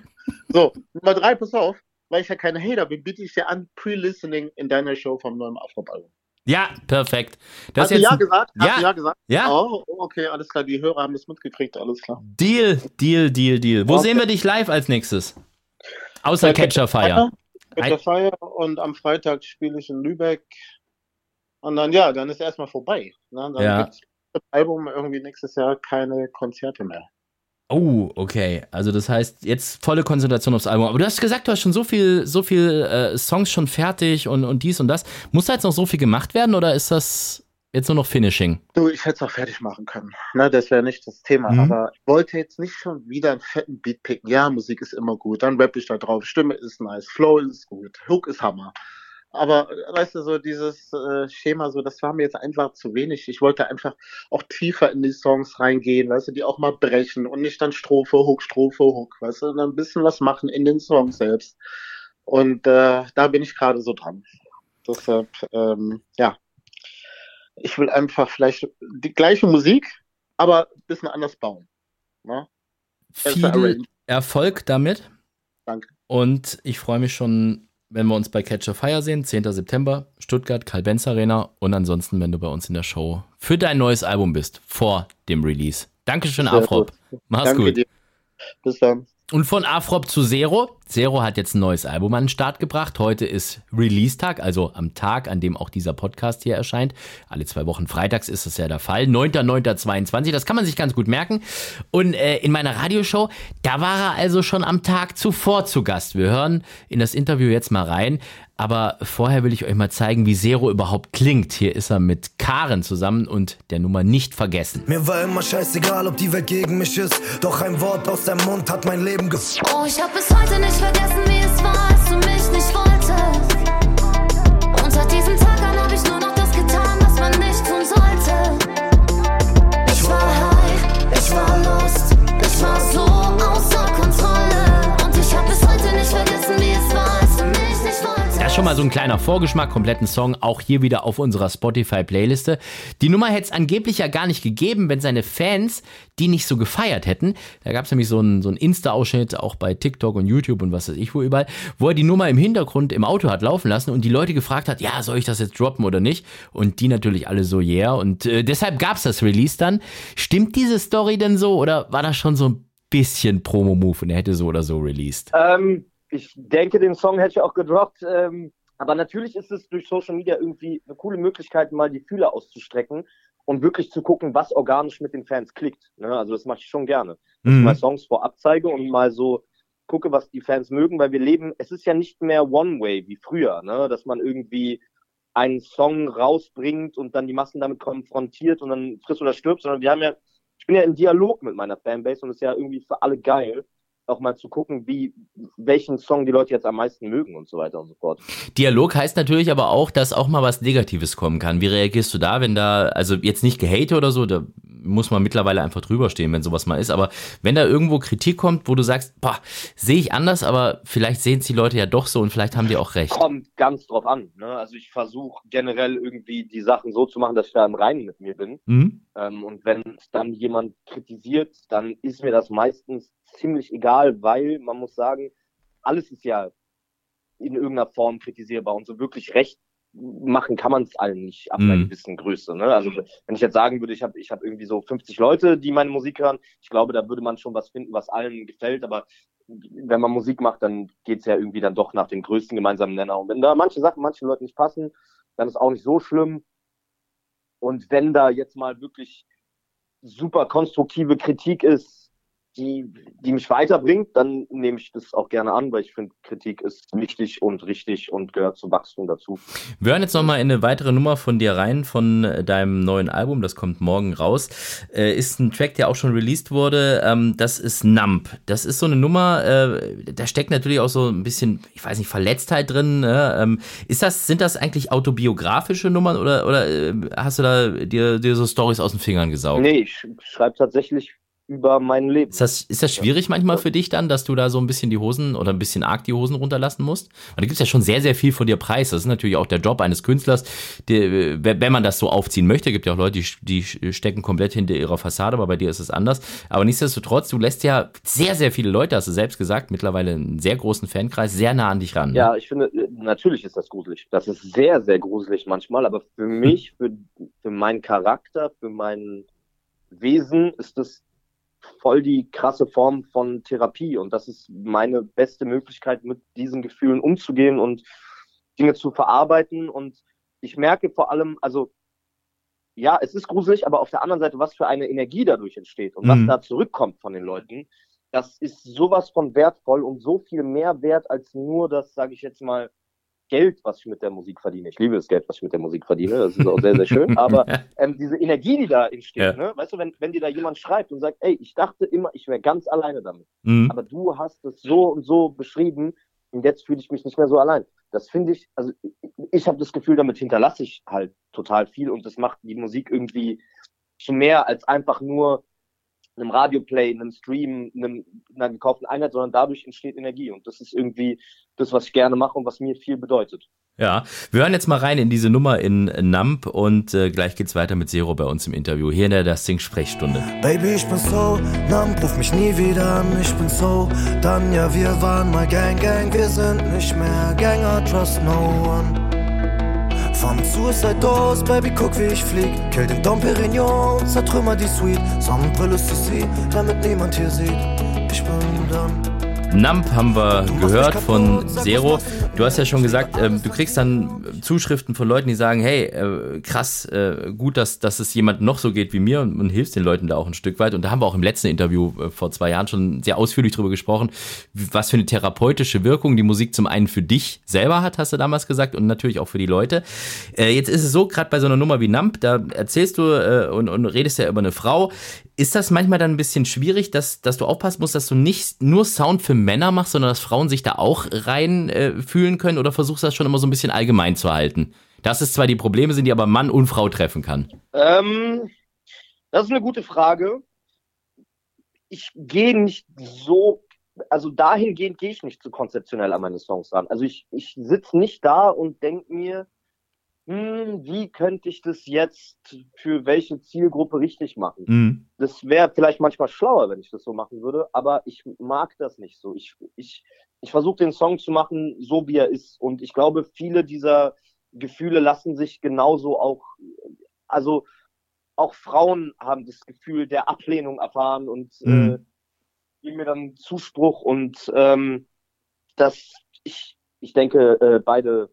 so, Nummer drei, pass auf. Weil ich ja keine Hater bin, biete ich dir an, Pre-Listening in deiner Show vom neuen Afro-Album. Ja, perfekt. Das Hast du ja gesagt? Hast ja. du ja gesagt? Ja. Oh, okay, alles klar. Die Hörer haben das mitgekriegt, alles klar. Deal, Deal, Deal, Deal. Wo okay. sehen wir dich live als nächstes? Außer äh, Catcher Fire. Catcher Fire und am Freitag spiele ich in Lübeck. Und dann, ja, dann ist erstmal vorbei. Ne? Dann ja. gibt das Album irgendwie nächstes Jahr keine Konzerte mehr. Oh, okay. Also das heißt, jetzt volle Konzentration aufs Album. Aber du hast gesagt, du hast schon so viel, so viel äh, Songs schon fertig und, und dies und das. Muss da jetzt noch so viel gemacht werden oder ist das jetzt nur noch Finishing? Du, ich hätte es auch fertig machen können. Ne, das wäre nicht das Thema. Mhm. Aber ich wollte jetzt nicht schon wieder einen fetten Beat picken. Ja, Musik ist immer gut. Dann rapp ich da drauf. Stimme ist nice. Flow ist gut. Hook ist Hammer. Aber weißt du, so dieses äh, Schema, so, das war mir jetzt einfach zu wenig. Ich wollte einfach auch tiefer in die Songs reingehen, weißt du, die auch mal brechen und nicht dann Strophe, Hook, Strophe, Hook, weißt du, und ein bisschen was machen in den Songs selbst. Und äh, da bin ich gerade so dran. Deshalb, ähm, ja, ich will einfach vielleicht die gleiche Musik, aber ein bisschen anders bauen. Ne? Viel Erfolg damit. Danke. Und ich freue mich schon wenn wir uns bei Catch a Fire sehen, 10. September, Stuttgart, Karl-Benz Arena und ansonsten, wenn du bei uns in der Show für dein neues Album bist, vor dem Release. Dankeschön, Afrop. Mach's Danke gut. Dir. Bis dann. Und von Afrop zu Zero. Zero hat jetzt ein neues Album an den Start gebracht. Heute ist Release-Tag, also am Tag, an dem auch dieser Podcast hier erscheint. Alle zwei Wochen freitags ist das ja der Fall. 9.9.22, das kann man sich ganz gut merken. Und äh, in meiner Radioshow, da war er also schon am Tag zuvor zu Gast. Wir hören in das Interview jetzt mal rein. Aber vorher will ich euch mal zeigen, wie Zero überhaupt klingt. Hier ist er mit Karen zusammen und der Nummer nicht vergessen. Mir war immer scheißegal, ob die Welt gegen mich ist. Doch ein Wort aus deinem Mund hat mein Leben ge... Oh, ich hab bis heute nicht vergessen, wie es war, als du mich nicht wolltest. Und seit schon mal so ein kleiner Vorgeschmack, kompletten Song, auch hier wieder auf unserer Spotify-Playliste. Die Nummer hätte es angeblich ja gar nicht gegeben, wenn seine Fans die nicht so gefeiert hätten. Da gab es nämlich so einen, so einen Insta-Ausschnitt, auch bei TikTok und YouTube und was weiß ich wo überall, wo er die Nummer im Hintergrund im Auto hat laufen lassen und die Leute gefragt hat, ja, soll ich das jetzt droppen oder nicht? Und die natürlich alle so, yeah. Und äh, deshalb gab es das Release dann. Stimmt diese Story denn so oder war das schon so ein bisschen Promo-Move und er hätte so oder so released? Ähm, ich denke, den Song hätte ich auch gedroppt. Ähm, aber natürlich ist es durch Social Media irgendwie eine coole Möglichkeit, mal die Fühler auszustrecken und wirklich zu gucken, was organisch mit den Fans klickt. Ne? Also das mache ich schon gerne. Dass ich mal Songs vorab zeige und mal so gucke, was die Fans mögen, weil wir leben, es ist ja nicht mehr One-Way wie früher, ne? dass man irgendwie einen Song rausbringt und dann die Massen damit konfrontiert und dann frisst oder stirbt, sondern wir haben ja, ich bin ja im Dialog mit meiner Fanbase und es ist ja irgendwie für alle geil, auch mal zu gucken, wie, welchen Song die Leute jetzt am meisten mögen und so weiter und so fort. Dialog heißt natürlich aber auch, dass auch mal was Negatives kommen kann. Wie reagierst du da, wenn da, also jetzt nicht gehate oder so, da muss man mittlerweile einfach drüber stehen, wenn sowas mal ist, aber wenn da irgendwo Kritik kommt, wo du sagst, boah, sehe ich anders, aber vielleicht sehen es die Leute ja doch so und vielleicht haben die auch recht. Kommt ganz drauf an. Ne? Also ich versuche generell irgendwie die Sachen so zu machen, dass ich da im Reinen mit mir bin. Mhm. Ähm, und wenn dann jemand kritisiert, dann ist mir das meistens ziemlich egal, weil man muss sagen, alles ist ja in irgendeiner Form kritisierbar und so wirklich recht machen kann man es allen nicht ab einer Mhm. gewissen Größe. Ne? Also wenn ich jetzt sagen würde, ich habe ich hab irgendwie so 50 Leute, die meine Musik hören, ich glaube, da würde man schon was finden, was allen gefällt, aber wenn man Musik macht, dann geht's ja irgendwie dann doch nach dem größten gemeinsamen Nenner. Und wenn da manche Sachen manchen Leuten nicht passen, dann ist auch nicht so schlimm. Und wenn da jetzt mal wirklich super konstruktive Kritik ist, die, die mich weiterbringt, dann nehme ich das auch gerne an, weil ich finde, Kritik ist wichtig und richtig und gehört zum Wachstum dazu. Wir hören jetzt nochmal in eine weitere Nummer von dir rein, von äh, deinem neuen Album, das kommt morgen raus. Äh, ist ein Track, der auch schon released wurde. Ähm, das ist Nump. Das ist so eine Nummer, äh, da steckt natürlich auch so ein bisschen, ich weiß nicht, Verletztheit drin. Ähm, ist das, sind das eigentlich autobiografische Nummern oder, oder äh, hast du da dir, dir so Stories aus den Fingern gesaugt? Nee, ich schreibe tatsächlich über mein Leben. Ist das, ist das schwierig manchmal für dich dann, dass du da so ein bisschen die Hosen oder ein bisschen arg die Hosen runterlassen musst? Weil da gibt es ja schon sehr, sehr viel von dir preis. Das ist natürlich auch der Job eines Künstlers, der, wenn man das so aufziehen möchte. gibt ja auch Leute, die, die stecken komplett hinter ihrer Fassade, aber bei dir ist es anders. Aber nichtsdestotrotz, du lässt ja sehr, sehr viele Leute, hast du selbst gesagt, mittlerweile einen sehr großen Fankreis, sehr nah an dich ran. ne? Ja, ich finde, natürlich ist das gruselig. Das ist sehr, sehr gruselig manchmal, aber für mich, für, für meinen Charakter, für mein Wesen ist das voll die krasse Form von Therapie und das ist meine beste Möglichkeit, mit diesen Gefühlen umzugehen und Dinge zu verarbeiten und ich merke vor allem, also ja, es ist gruselig, aber auf der anderen Seite, was für eine Energie dadurch entsteht und was Mhm. da zurückkommt von den Leuten, das ist sowas von wertvoll und so viel mehr wert als nur das, sage ich jetzt mal, Geld, was ich mit der Musik verdiene. Ich liebe das Geld, was ich mit der Musik verdiene. Das ist auch sehr, sehr schön. Aber ähm, diese Energie, die da entsteht, Ja. ne? weißt du, wenn, wenn dir da jemand schreibt und sagt, ey, ich dachte immer, ich wäre ganz alleine damit, Mhm. aber du hast es so und so beschrieben und jetzt fühle ich mich nicht mehr so allein. Das finde ich, also ich, ich habe das Gefühl, damit hinterlasse ich halt total viel und das macht die Musik irgendwie zu mehr als einfach nur einem Radioplay, einem Stream, einem, einer gekauften Einheit, sondern dadurch entsteht Energie und das ist irgendwie das, was ich gerne mache und was mir viel bedeutet. Ja, wir hören jetzt mal rein in diese Nummer in Nump und äh, gleich geht's weiter mit Zero bei uns im Interview hier in der Das Sing Sprechstunde. Baby, ich bin so, Nam, ruf mich nie wieder an, ich bin so, dann ja, wir waren mal Gang, Gang, wir sind nicht mehr Gänger, trust no one. Vom Suicide Doors, Baby, guck wie ich flieg, kill den Dom Perignon, zertrümmer die Suite, Sonnenbrille CC, damit niemand hier sieht. ich bin dann. Nump haben wir gehört von Zero. Du hast ja schon gesagt, ähm, du kriegst dann Zuschriften von Leuten, die sagen, hey, äh, krass, äh, gut, dass, dass es jemand noch so geht wie mir und, und hilfst den Leuten da auch ein Stück weit. Und da haben wir auch im letzten Interview äh, vor zwei Jahren schon sehr ausführlich drüber gesprochen, was für eine therapeutische Wirkung die Musik zum einen für dich selber hat, hast du damals gesagt, und natürlich auch für die Leute. Äh, jetzt ist es so, gerade bei so einer Nummer wie Nump, da erzählst du äh, und, und redest ja über eine Frau. Ist das manchmal dann ein bisschen schwierig, dass, dass du aufpassen musst, dass du nicht nur Sound für Männer machst, sondern dass Frauen sich da auch rein äh, fühlen können oder versuchst das schon immer so ein bisschen allgemein zu halten? Dass es zwar die Probleme sind, die aber Mann und Frau treffen kann. Ähm, das ist eine gute Frage. Ich gehe nicht so, also dahingehend gehe ich nicht so konzeptionell an meine Songs ran. Also ich, ich sitze nicht da und denke mir, hm, wie könnte ich das jetzt für welche Zielgruppe richtig machen? Mhm. Das wäre vielleicht manchmal schlauer, wenn ich das so machen würde, aber ich mag das nicht so. Ich, ich, ich versuche den Song zu machen, so wie er ist. Und ich glaube, viele dieser Gefühle lassen sich genauso auch, also auch Frauen haben das Gefühl der Ablehnung erfahren und Mhm. äh, geben mir dann Zuspruch und ähm, das, ich, ich denke, äh, beide,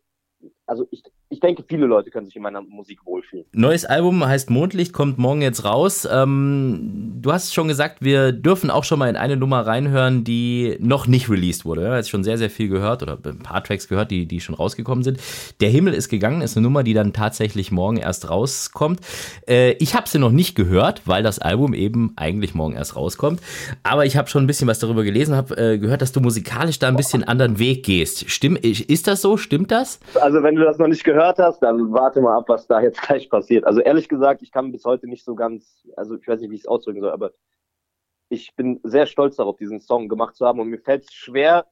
also ich, ich denke, viele Leute können sich in meiner Musik wohlfühlen. Neues Album heißt Mondlicht, kommt morgen jetzt raus. Ähm, du hast schon gesagt, wir dürfen auch schon mal in eine Nummer reinhören, die noch nicht released wurde. Wir haben jetzt schon sehr, sehr viel gehört oder ein paar Tracks gehört, die, die schon rausgekommen sind. Der Himmel ist gegangen, ist eine Nummer, die dann tatsächlich morgen erst rauskommt. Äh, ich habe sie noch nicht gehört, weil das Album eben eigentlich morgen erst rauskommt. Aber ich habe schon ein bisschen was darüber gelesen, habe äh, gehört, dass du musikalisch da ein bisschen anderen Weg gehst. Stimm, ist das so? Stimmt das? Also wenn du das noch nicht gehört hast, dann warte mal ab, was da jetzt gleich passiert. Also ehrlich gesagt, ich kann bis heute nicht so ganz, also ich weiß nicht, wie ich es ausdrücken soll, aber ich bin sehr stolz darauf, diesen Song gemacht zu haben und mir fällt es schwer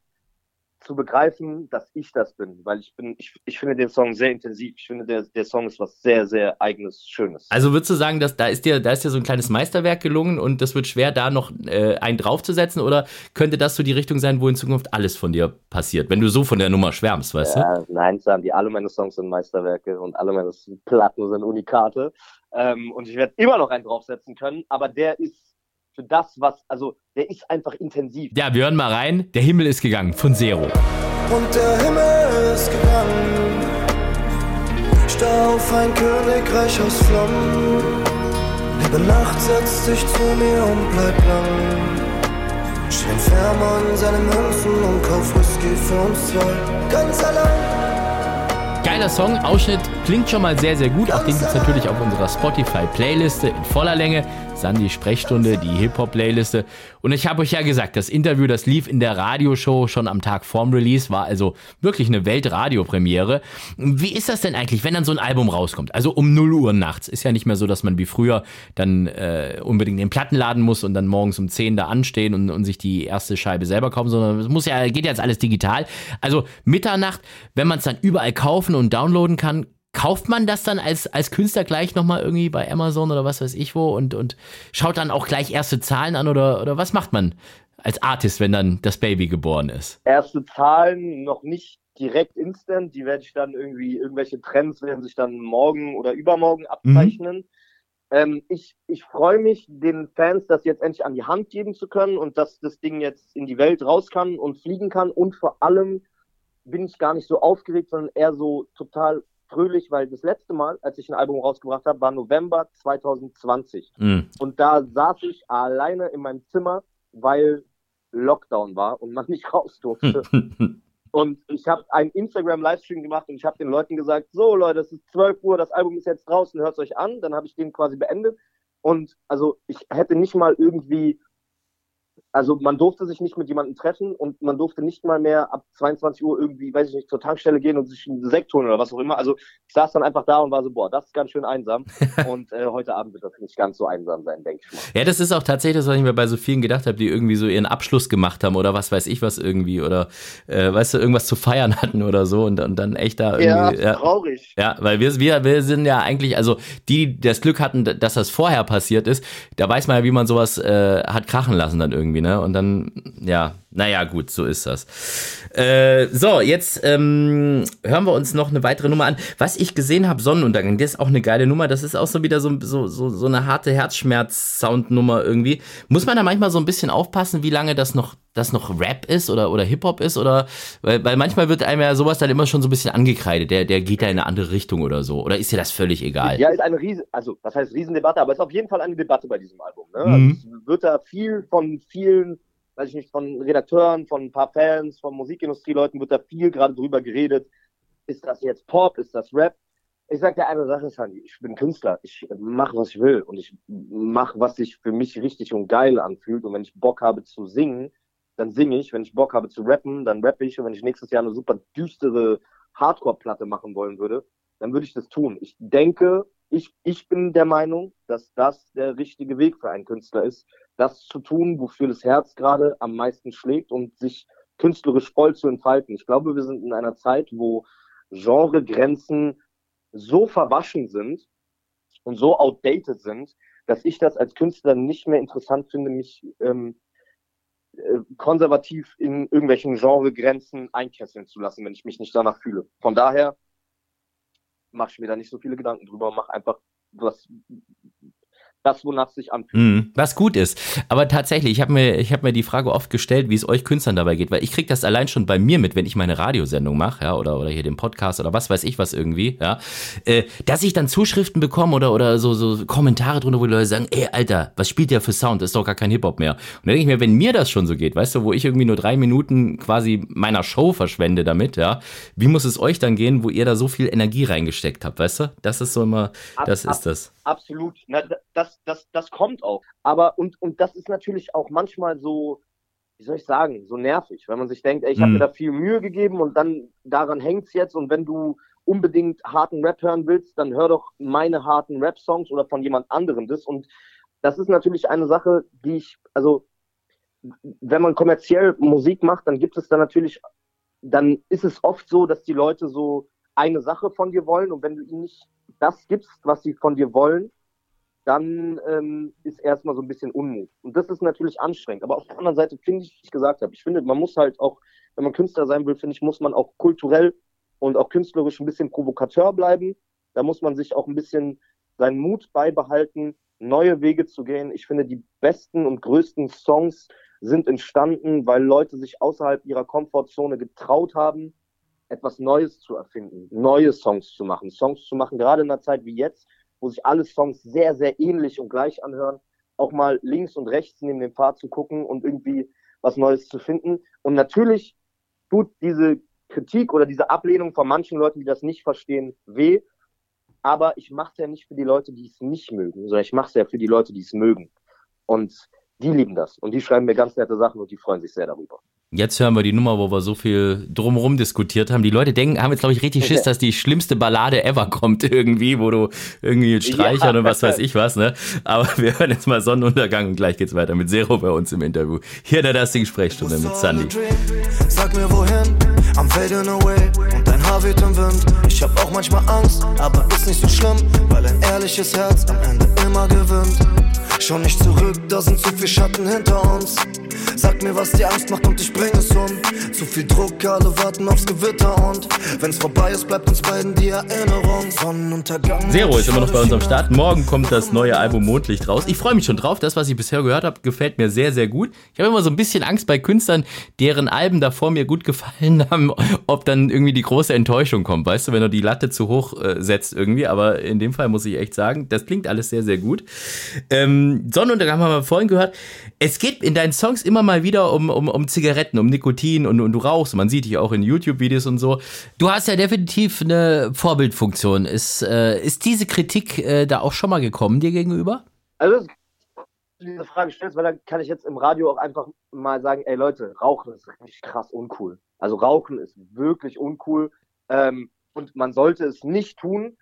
zu begreifen, dass ich das bin, weil ich bin, ich, ich finde den Song sehr intensiv. Ich finde, der, der Song ist was sehr, sehr eigenes, schönes. Also würdest du sagen, dass da ist dir, da ist dir so ein kleines Meisterwerk gelungen und das wird schwer, da noch äh, einen draufzusetzen? Oder könnte das so die Richtung sein, wo in Zukunft alles von dir passiert, wenn du so von der Nummer schwärmst, weißt du? Ja, nein, Sam, die alle meine Songs sind Meisterwerke und alle meine Platten sind Unikate. Ähm, und ich werde immer noch einen draufsetzen können, aber der ist für das, was, also der ist einfach intensiv. Ja, wir hören mal rein. Der Himmel ist gegangen von Zero. Und der Himmel ist gegangen. Starr auf ein Königreich aus Flammen. Liebe Nacht setzt sich zu mir und bleibt lang. Stehen fern an seinen Münzen und kauf Whisky für uns zwei. Ganz allein. Geiler Song, Ausschnitt klingt schon mal sehr, sehr gut. Auch den gibt's natürlich auf unserer Spotify-Playliste in voller Länge. Sandy Sprechstunde, die Hip-Hop-Playliste. Und ich habe euch ja gesagt, das Interview, das lief in der Radioshow schon am Tag vorm Release, war also wirklich eine Weltradio-Premiere. Wie ist das denn eigentlich, wenn dann so ein Album rauskommt? Also um 0 Uhr nachts. Ist ja nicht mehr so, dass man wie früher dann äh, unbedingt in den Plattenladen muss und dann morgens um 10 da anstehen und, und sich die erste Scheibe selber kaufen, sondern es muss ja, geht ja jetzt alles digital. Also Mitternacht, wenn man es dann überall kaufen und downloaden kann, kauft man das dann als, als Künstler gleich nochmal irgendwie bei Amazon oder was weiß ich wo und, und schaut dann auch gleich erste Zahlen an oder, oder was macht man als Artist, wenn dann das Baby geboren ist? Erste Zahlen noch nicht direkt instant, die werde ich dann irgendwie, irgendwelche Trends werden sich dann morgen oder übermorgen abzeichnen. Ähm, ich ich freue mich, den Fans das jetzt endlich an die Hand geben zu können und dass das Ding jetzt in die Welt raus kann und fliegen kann. Und vor allem bin ich gar nicht so aufgeregt, sondern eher so total fröhlich, weil das letzte Mal, als ich ein Album rausgebracht habe, war November 2020. Mhm. Und da saß ich alleine in meinem Zimmer, weil Lockdown war und man nicht raus durfte. Und ich habe einen Instagram-Livestream gemacht und ich habe den Leuten gesagt, so Leute, es ist 12 Uhr, das Album ist jetzt draußen, hört es euch an. Dann habe ich den quasi beendet. Und also ich hätte nicht mal irgendwie, also man durfte sich nicht mit jemandem treffen und man durfte nicht mal mehr ab 22 Uhr irgendwie, weiß ich nicht, zur Tankstelle gehen und sich einen Sekt holen oder was auch immer. Also ich saß dann einfach da und war so, boah, das ist ganz schön einsam. und äh, heute Abend wird das nicht ganz so einsam sein, denke ich mal. Ja, das ist auch tatsächlich das, was ich mir bei so vielen gedacht habe, die irgendwie so ihren Abschluss gemacht haben oder was weiß ich was irgendwie oder äh, weißt du, irgendwas zu feiern hatten oder so und, und dann echt da Ja, irgendwie. Ja, traurig. Ja, weil wir, wir, wir sind ja eigentlich, also die, die das Glück hatten, dass das vorher passiert ist, da weiß man ja, wie man sowas äh, hat krachen lassen dann irgendwie, ne? Und dann, ja, Naja, gut, so ist das. Äh, so, jetzt ähm, hören wir uns noch eine weitere Nummer an. Was ich gesehen habe, Sonnenuntergang, das ist auch eine geile Nummer. Das ist auch so wieder so, so, so, so eine harte Herzschmerz-Sound-Nummer irgendwie. Muss man da manchmal so ein bisschen aufpassen, wie lange das noch, das noch Rap ist oder, oder Hip-Hop ist? Oder weil, weil manchmal wird einem ja sowas dann immer schon so ein bisschen angekreidet. Der, der geht da in eine andere Richtung oder so. Oder ist dir das völlig egal? Ja, ist eine Riesen, also was heißt Riesendebatte, aber es ist auf jeden Fall eine Debatte bei diesem Album. Ne? Mhm. Also, es wird da viel von vielen weiß ich nicht, von Redakteuren, von ein paar Fans, von Musikindustrieleuten wird da viel gerade drüber geredet. Ist das jetzt Pop? Ist das Rap? Ich sag dir eine Sache, Sandy. Ich bin Künstler. Ich mache, was ich will. Und ich mache, was sich für mich richtig und geil anfühlt. Und wenn ich Bock habe zu singen, dann singe ich. Wenn ich Bock habe zu rappen, dann rappe ich. Und wenn ich nächstes Jahr eine super düstere Hardcore-Platte machen wollen würde, dann würde ich das tun. Ich denke, ich, ich bin der Meinung, dass das der richtige Weg für einen Künstler ist, das zu tun, wofür das Herz gerade am meisten schlägt und sich künstlerisch voll zu entfalten. Ich glaube, wir sind in einer Zeit, wo Genregrenzen so verwaschen sind und so outdated sind, dass ich das als Künstler nicht mehr interessant finde, mich ähm, äh, konservativ in irgendwelchen Genregrenzen einkesseln zu lassen, wenn ich mich nicht danach fühle. Von daher mache ich mir da nicht so viele Gedanken drüber, mache einfach was, das, wonach es sich anfühlt. Mhm, was gut ist. Aber tatsächlich, ich habe mir, ich hab mir die Frage oft gestellt, wie es euch Künstlern dabei geht, weil ich kriege das allein schon bei mir mit, wenn ich meine Radiosendung mache, ja, oder, oder hier den Podcast oder was weiß ich was irgendwie, ja, äh, dass ich dann Zuschriften bekomme oder, oder so, so Kommentare drunter, wo die Leute sagen, ey, Alter, was spielt der für Sound? Das ist doch gar kein Hip-Hop mehr. Und dann denke ich mir, wenn mir das schon so geht, weißt du, wo ich irgendwie nur drei Minuten quasi meiner Show verschwende damit, ja, wie muss es euch dann gehen, wo ihr da so viel Energie reingesteckt habt, weißt du? Das ist so immer, das ab, ist das. Absolut. Na, das, das, das kommt auch. Aber, und, und das ist natürlich auch manchmal so, wie soll ich sagen, so nervig, wenn man sich denkt, ey, ich habe mir da viel Mühe gegeben und dann daran hängt's jetzt und wenn du unbedingt harten Rap hören willst, dann hör doch meine harten Rap-Songs oder von jemand anderem das. Und das ist natürlich eine Sache, die ich, also wenn man kommerziell Musik macht, dann gibt es da natürlich, dann ist es oft so, dass die Leute so eine Sache von dir wollen und wenn du ihnen nicht das gibst, was sie von dir wollen, dann ähm, ist erstmal so ein bisschen Unmut. Und das ist natürlich anstrengend. Aber auf der anderen Seite finde ich, wie ich gesagt habe, ich finde, man muss halt auch, wenn man Künstler sein will, finde ich, muss man auch kulturell und auch künstlerisch ein bisschen Provokateur bleiben. Da muss man sich auch ein bisschen seinen Mut beibehalten, neue Wege zu gehen. Ich finde, die besten und größten Songs sind entstanden, weil Leute sich außerhalb ihrer Komfortzone getraut haben, etwas Neues zu erfinden, neue Songs zu machen, Songs zu machen, gerade in einer Zeit wie jetzt, wo sich alle Songs sehr, sehr ähnlich und gleich anhören, auch mal links und rechts neben dem Pfad zu gucken und irgendwie was Neues zu finden. Und natürlich tut diese Kritik oder diese Ablehnung von manchen Leuten, die das nicht verstehen, weh. Aber ich mache es ja nicht für die Leute, die es nicht mögen, sondern ich mache es ja für die Leute, die es mögen. Und die lieben das. Und die schreiben mir ganz nette Sachen und die freuen sich sehr darüber. Jetzt hören wir die Nummer, wo wir so viel drumherum diskutiert haben. Die Leute denken, haben jetzt, glaube ich, richtig Schiss, dass die schlimmste Ballade ever kommt irgendwie, wo du irgendwie streichern ja. und was weiß ich was, ne? Aber wir hören jetzt mal Sonnenuntergang und gleich geht's weiter mit Zero bei uns im Interview. Hier in der Dusting Sprechstunde mit Sandy. Sag mir wohin, I'm fading away und dein Haar weht im Wind. Ich hab auch manchmal Angst, aber ist nicht so schlimm, weil ein ehrliches Herz am Ende immer gewinnt. Schau nicht zurück, da sind zu viel Schatten hinter uns. Sag mir, was dir Angst macht und ich bring es um. Zu viel Druck, alle warten aufs Gewitter und wenn's vorbei ist, bleibt uns beiden die Erinnerung. Sonnenuntergang. Zero ist immer noch bei uns am Start. Morgen kommt das neue Album Mondlicht raus. Ich freue mich schon drauf. Das, was ich bisher gehört habe, gefällt mir sehr, sehr gut. Ich habe immer so ein bisschen Angst bei Künstlern, deren Alben davor mir gut gefallen haben, ob dann irgendwie die große Enttäuschung kommt. Weißt du, wenn du die Latte zu hoch äh, setzt irgendwie. Aber in dem Fall muss ich echt sagen, das klingt alles sehr, sehr gut. Ähm, Sonnenuntergang haben wir vorhin gehört. Es geht in deinen Songs immer mal wieder um, um, um Zigaretten, um Nikotin und, und du rauchst. Man sieht dich auch in YouTube-Videos und so. Du hast ja definitiv eine Vorbildfunktion. Ist, äh, ist diese Kritik äh, da auch schon mal gekommen dir gegenüber? Also, diese Frage stellst, weil dann kann ich jetzt im Radio auch einfach mal sagen, ey Leute, Rauchen ist richtig krass uncool. Also Rauchen ist wirklich uncool ähm, und man sollte es nicht tun.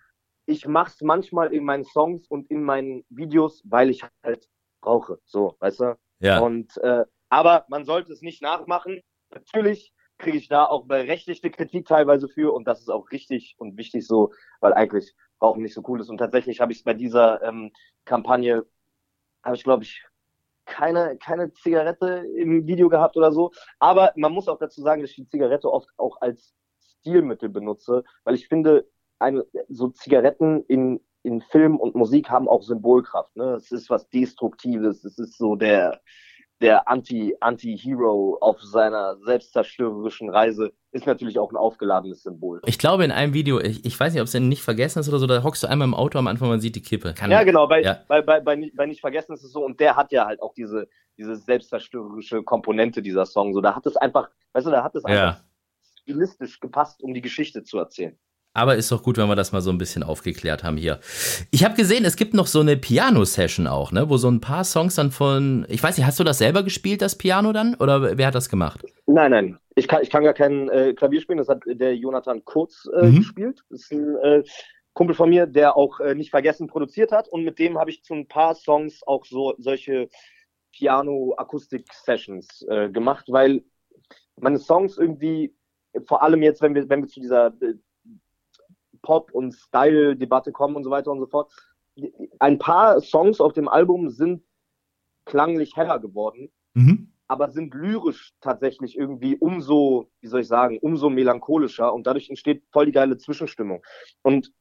Ich mache es manchmal in meinen Songs und in meinen Videos, weil ich halt rauche. So, weißt du? Ja. Und äh, aber man sollte es nicht nachmachen. Natürlich kriege ich da auch berechtigte Kritik teilweise für und das ist auch richtig und wichtig so, weil eigentlich Rauchen nicht so cool ist. Und tatsächlich habe ich es bei dieser ähm, Kampagne, habe ich glaube ich keine, keine Zigarette im Video gehabt oder so. Aber man muss auch dazu sagen, dass ich die Zigarette oft auch als Stilmittel benutze, weil ich finde, eine, so Zigaretten in, in Film und Musik haben auch Symbolkraft. Ne? Es ist was Destruktives, es ist so der, der Anti, Anti-Hero auf seiner selbstzerstörerischen Reise ist natürlich auch ein aufgeladenes Symbol. Ich glaube, in einem Video, ich, ich weiß nicht, ob es denn nicht vergessen ist oder so, da hockst du einmal im Auto am Anfang, man sieht die Kippe. Kann, ja, genau, bei, ja. Bei, bei, bei, bei, nicht vergessen ist es so, und der hat ja halt auch diese, diese selbstzerstörerische Komponente dieser Song. So, da hat es einfach, weißt du, da hat es einfach ja. stilistisch gepasst, um die Geschichte zu erzählen. Aber ist doch gut, wenn wir das mal so ein bisschen aufgeklärt haben hier. Ich habe gesehen, es gibt noch so eine Piano-Session auch, ne? Wo so ein paar Songs dann von. Ich weiß nicht, hast du das selber gespielt, das Piano dann? Oder wer hat das gemacht? Nein, nein. Ich kann, ich kann gar kein äh, Klavier spielen, das hat der Jonathan Kurz äh, mhm. gespielt. Das ist ein äh, Kumpel von mir, der auch äh, nicht vergessen produziert hat. Und mit dem habe ich zu ein paar Songs auch so solche Piano-Akustik-Sessions äh, gemacht, weil meine Songs irgendwie, vor allem jetzt, wenn wir, wenn wir zu dieser äh, Pop- und Style-Debatte kommen und so weiter und so fort. Ein paar Songs auf dem Album sind klanglich heller geworden, mhm. aber sind lyrisch tatsächlich irgendwie umso, wie soll ich sagen, umso melancholischer und dadurch entsteht voll die geile Zwischenstimmung. Und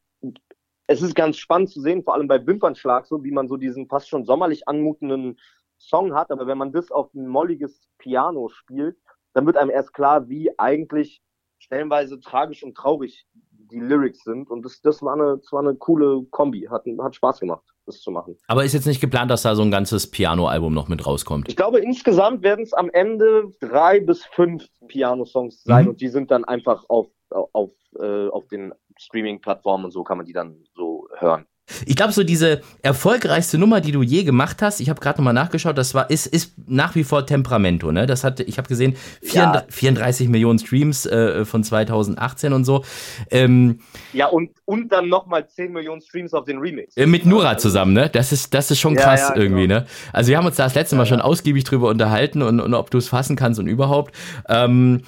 es ist ganz spannend zu sehen, vor allem bei Wimpernschlag, so wie man so diesen fast schon sommerlich anmutenden Song hat, aber wenn man das auf ein molliges Piano spielt, dann wird einem erst klar, wie eigentlich stellenweise tragisch und traurig die Lyrics sind. Und das, das, war, eine, das war eine coole Kombi. Hat, hat Spaß gemacht, das zu machen. Aber ist jetzt nicht geplant, dass da so ein ganzes Piano-Album noch mit rauskommt? Ich glaube, insgesamt werden es am Ende drei bis fünf Piano-Songs sein. Mhm. Und die sind dann einfach auf, auf, äh, auf den Streaming-Plattformen und so kann man die dann so hören. Ich glaube, so diese erfolgreichste Nummer, die du je gemacht hast, ich habe gerade nochmal nachgeschaut, das war, ist, ist nach wie vor Temperamento, ne? Das hat, ich habe gesehen, 34, ja. 34, Millionen Streams äh, von 2018 und so. Ähm, ja, und, und dann nochmal 10 Millionen Streams auf den Remix. Äh, mit Nura zusammen, ne? Das ist, das ist schon krass ja, ja, irgendwie, genau. ne? Also wir haben uns da das letzte Mal schon ausgiebig drüber unterhalten und, und ob du es fassen kannst und überhaupt. Ähm,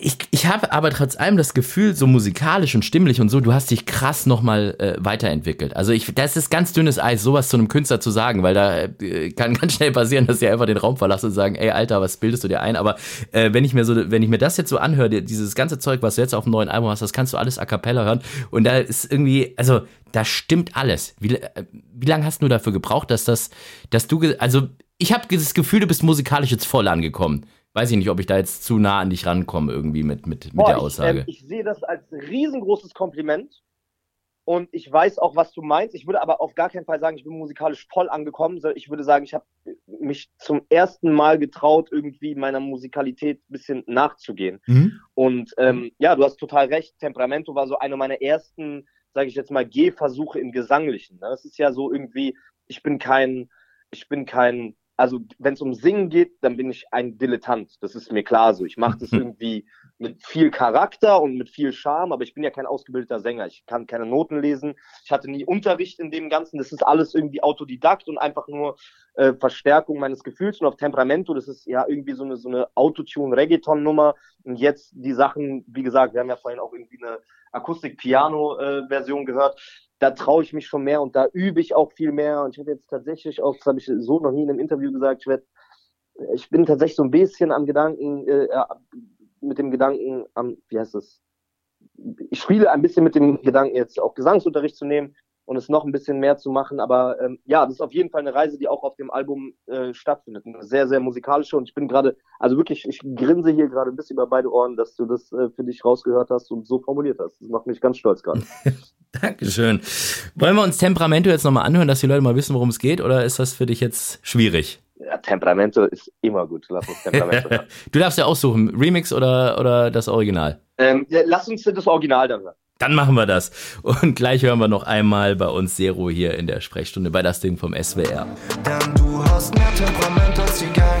ich, ich habe aber trotz allem das Gefühl, so musikalisch und stimmlich und so, du hast dich krass nochmal äh, weiterentwickelt. Also ich, das ist ganz dünnes Eis, sowas zu einem Künstler zu sagen, weil da äh, kann ganz schnell passieren, dass sie einfach den Raum verlassen und sagen, ey Alter, was bildest du dir ein? Aber äh, wenn ich mir so, wenn ich mir das jetzt so anhöre, dieses ganze Zeug, was du jetzt auf dem neuen Album hast, das kannst du alles a cappella hören. Und da ist irgendwie, also da stimmt alles. Wie, äh, wie lange hast du dafür gebraucht, dass das, dass du, also ich habe das Gefühl, du bist musikalisch jetzt voll angekommen weiß ich nicht, ob ich da jetzt zu nah an dich rankomme irgendwie mit, mit, mit Boah, der Aussage. Ich, äh, ich sehe das als riesengroßes Kompliment und ich weiß auch, was du meinst. Ich würde aber auf gar keinen Fall sagen, ich bin musikalisch voll angekommen. Ich würde sagen, ich habe mich zum ersten Mal getraut, irgendwie meiner Musikalität ein bisschen nachzugehen. Mhm. Und ähm, ja, du hast total recht. Temperamento war so eine meiner ersten, sage ich jetzt mal, Gehversuche im Gesanglichen. Ne? Das ist ja so irgendwie, ich bin kein, ich bin kein also wenn es um Singen geht, dann bin ich ein Dilettant. Das ist mir klar so. Ich mache das irgendwie mit viel Charakter und mit viel Charme, aber ich bin ja kein ausgebildeter Sänger. Ich kann keine Noten lesen. Ich hatte nie Unterricht in dem Ganzen. Das ist alles irgendwie Autodidakt und einfach nur äh, Verstärkung meines Gefühls und auf Temperamento. Das ist ja irgendwie so eine, so eine Autotune-Reggaeton-Nummer. Und jetzt die Sachen, wie gesagt, wir haben ja vorhin auch irgendwie eine Akustik-Piano-Version äh, gehört da traue ich mich schon mehr und da übe ich auch viel mehr. Und ich habe jetzt tatsächlich auch, das habe ich so noch nie in einem Interview gesagt, ich, werd, ich bin tatsächlich so ein bisschen am Gedanken, äh, mit dem Gedanken am, wie heißt das? Ich spiele ein bisschen mit dem Gedanken, jetzt auch Gesangsunterricht zu nehmen und es noch ein bisschen mehr zu machen. Aber ähm, ja, das ist auf jeden Fall eine Reise, die auch auf dem Album äh, stattfindet. Eine sehr, sehr musikalische. Und ich bin gerade, also wirklich, ich grinse hier gerade ein bisschen über beide Ohren, dass du das äh, für dich rausgehört hast und so formuliert hast. Das macht mich ganz stolz gerade. Dankeschön. Wollen wir uns Temperamento jetzt nochmal anhören, dass die Leute mal wissen, worum es geht? Oder ist das für dich jetzt schwierig? Ja, Temperamento ist immer gut. Lass uns Temperamento hören. du darfst ja aussuchen, Remix oder, oder das Original? Ähm, ja, lass uns das Original dann hören. Dann machen wir das. Und gleich hören wir noch einmal bei uns Zero hier in der Sprechstunde bei das Ding vom SWR. Denn du hast mehr Temperament als die Gang.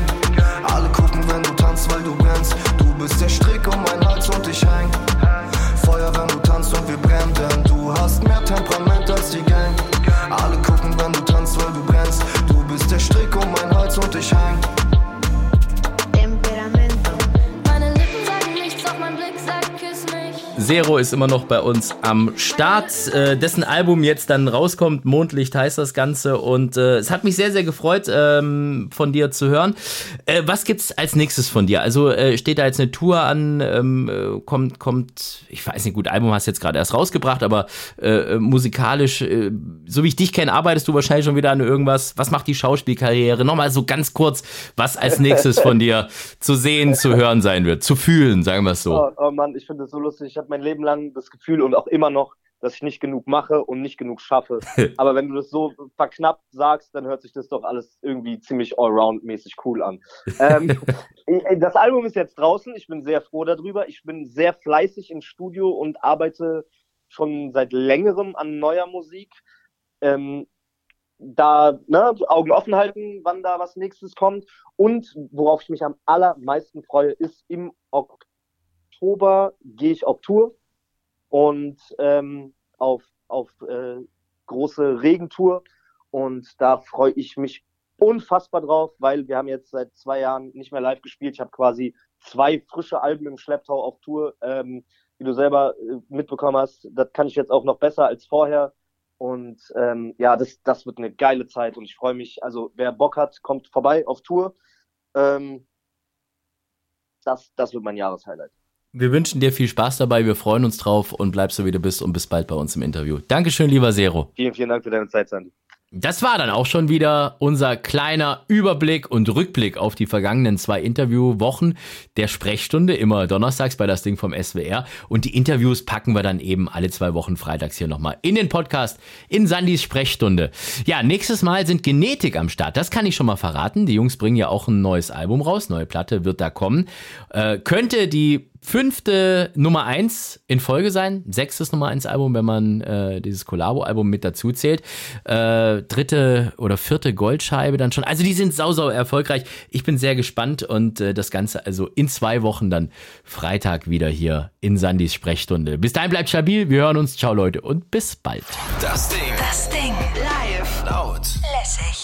Zero ist immer noch bei uns am Start, äh, dessen Album jetzt dann rauskommt. Mondlicht heißt das Ganze. Und äh, es hat mich sehr, sehr gefreut, ähm, von dir zu hören. Äh, was gibt's als nächstes von dir? Also äh, steht da jetzt eine Tour an? Ähm, äh, kommt, kommt, ich weiß nicht, gut, Album hast du jetzt gerade erst rausgebracht, aber äh, musikalisch, äh, so wie ich dich kenne, arbeitest du wahrscheinlich schon wieder an irgendwas. Was macht die Schauspielkarriere? Nochmal so ganz kurz, was als nächstes von dir zu sehen, zu hören sein wird, zu fühlen, sagen wir es so. Oh, oh Mann, ich finde das so lustig. Ich habe mein Leben lang das Gefühl und auch immer noch, dass ich nicht genug mache und nicht genug schaffe. Aber wenn du das so verknappt sagst, dann hört sich das doch alles irgendwie ziemlich allround-mäßig cool an. Ähm, das Album ist jetzt draußen. Ich bin sehr froh darüber. Ich bin sehr fleißig im Studio und arbeite schon seit längerem an neuer Musik. Ähm, da ne, Augen offen halten, wann da was nächstes kommt. Und worauf ich mich am allermeisten freue, ist im Oktober gehe ich auf Tour und ähm, auf, auf äh, große Regentour. Und da freue ich mich unfassbar drauf, weil wir haben jetzt seit zwei Jahren nicht mehr live gespielt. Ich habe quasi zwei frische Alben im Schlepptau auf Tour. Ähm, wie du selber äh, mitbekommen hast, das kann ich jetzt auch noch besser als vorher. Und ähm, ja, das, das wird eine geile Zeit und ich freue mich. Also wer Bock hat, kommt vorbei auf Tour. Ähm, das, das wird mein Jahreshighlight. Wir wünschen dir viel Spaß dabei, wir freuen uns drauf und bleib so wie du bist und bis bald bei uns im Interview. Dankeschön, lieber Zero. Vielen, vielen Dank für deine Zeit, Sandy. Das war dann auch schon wieder unser kleiner Überblick und Rückblick auf die vergangenen zwei Interviewwochen der Sprechstunde, immer donnerstags bei das Ding vom SWR. Und die Interviews packen wir dann eben alle zwei Wochen freitags hier nochmal in den Podcast in Sandys Sprechstunde. Ja, nächstes Mal sind Genetik am Start. Das kann ich schon mal verraten. Die Jungs bringen ja auch ein neues Album raus. Neue Platte wird da kommen. Äh, könnte die fünfte Nummer eins in Folge sein. Sechstes Nummer eins Album, wenn man äh, dieses Collabo-Album mit dazu zählt. Äh, dritte oder vierte Goldscheibe dann schon. Also die sind sau, sau erfolgreich. Ich bin sehr gespannt und äh, das Ganze also in zwei Wochen dann Freitag wieder hier in Sandys Sprechstunde. Bis dahin bleibt stabil. Wir hören uns. Ciao Leute und bis bald. Das Ding. Das Ding. Live. Laut. Lässig.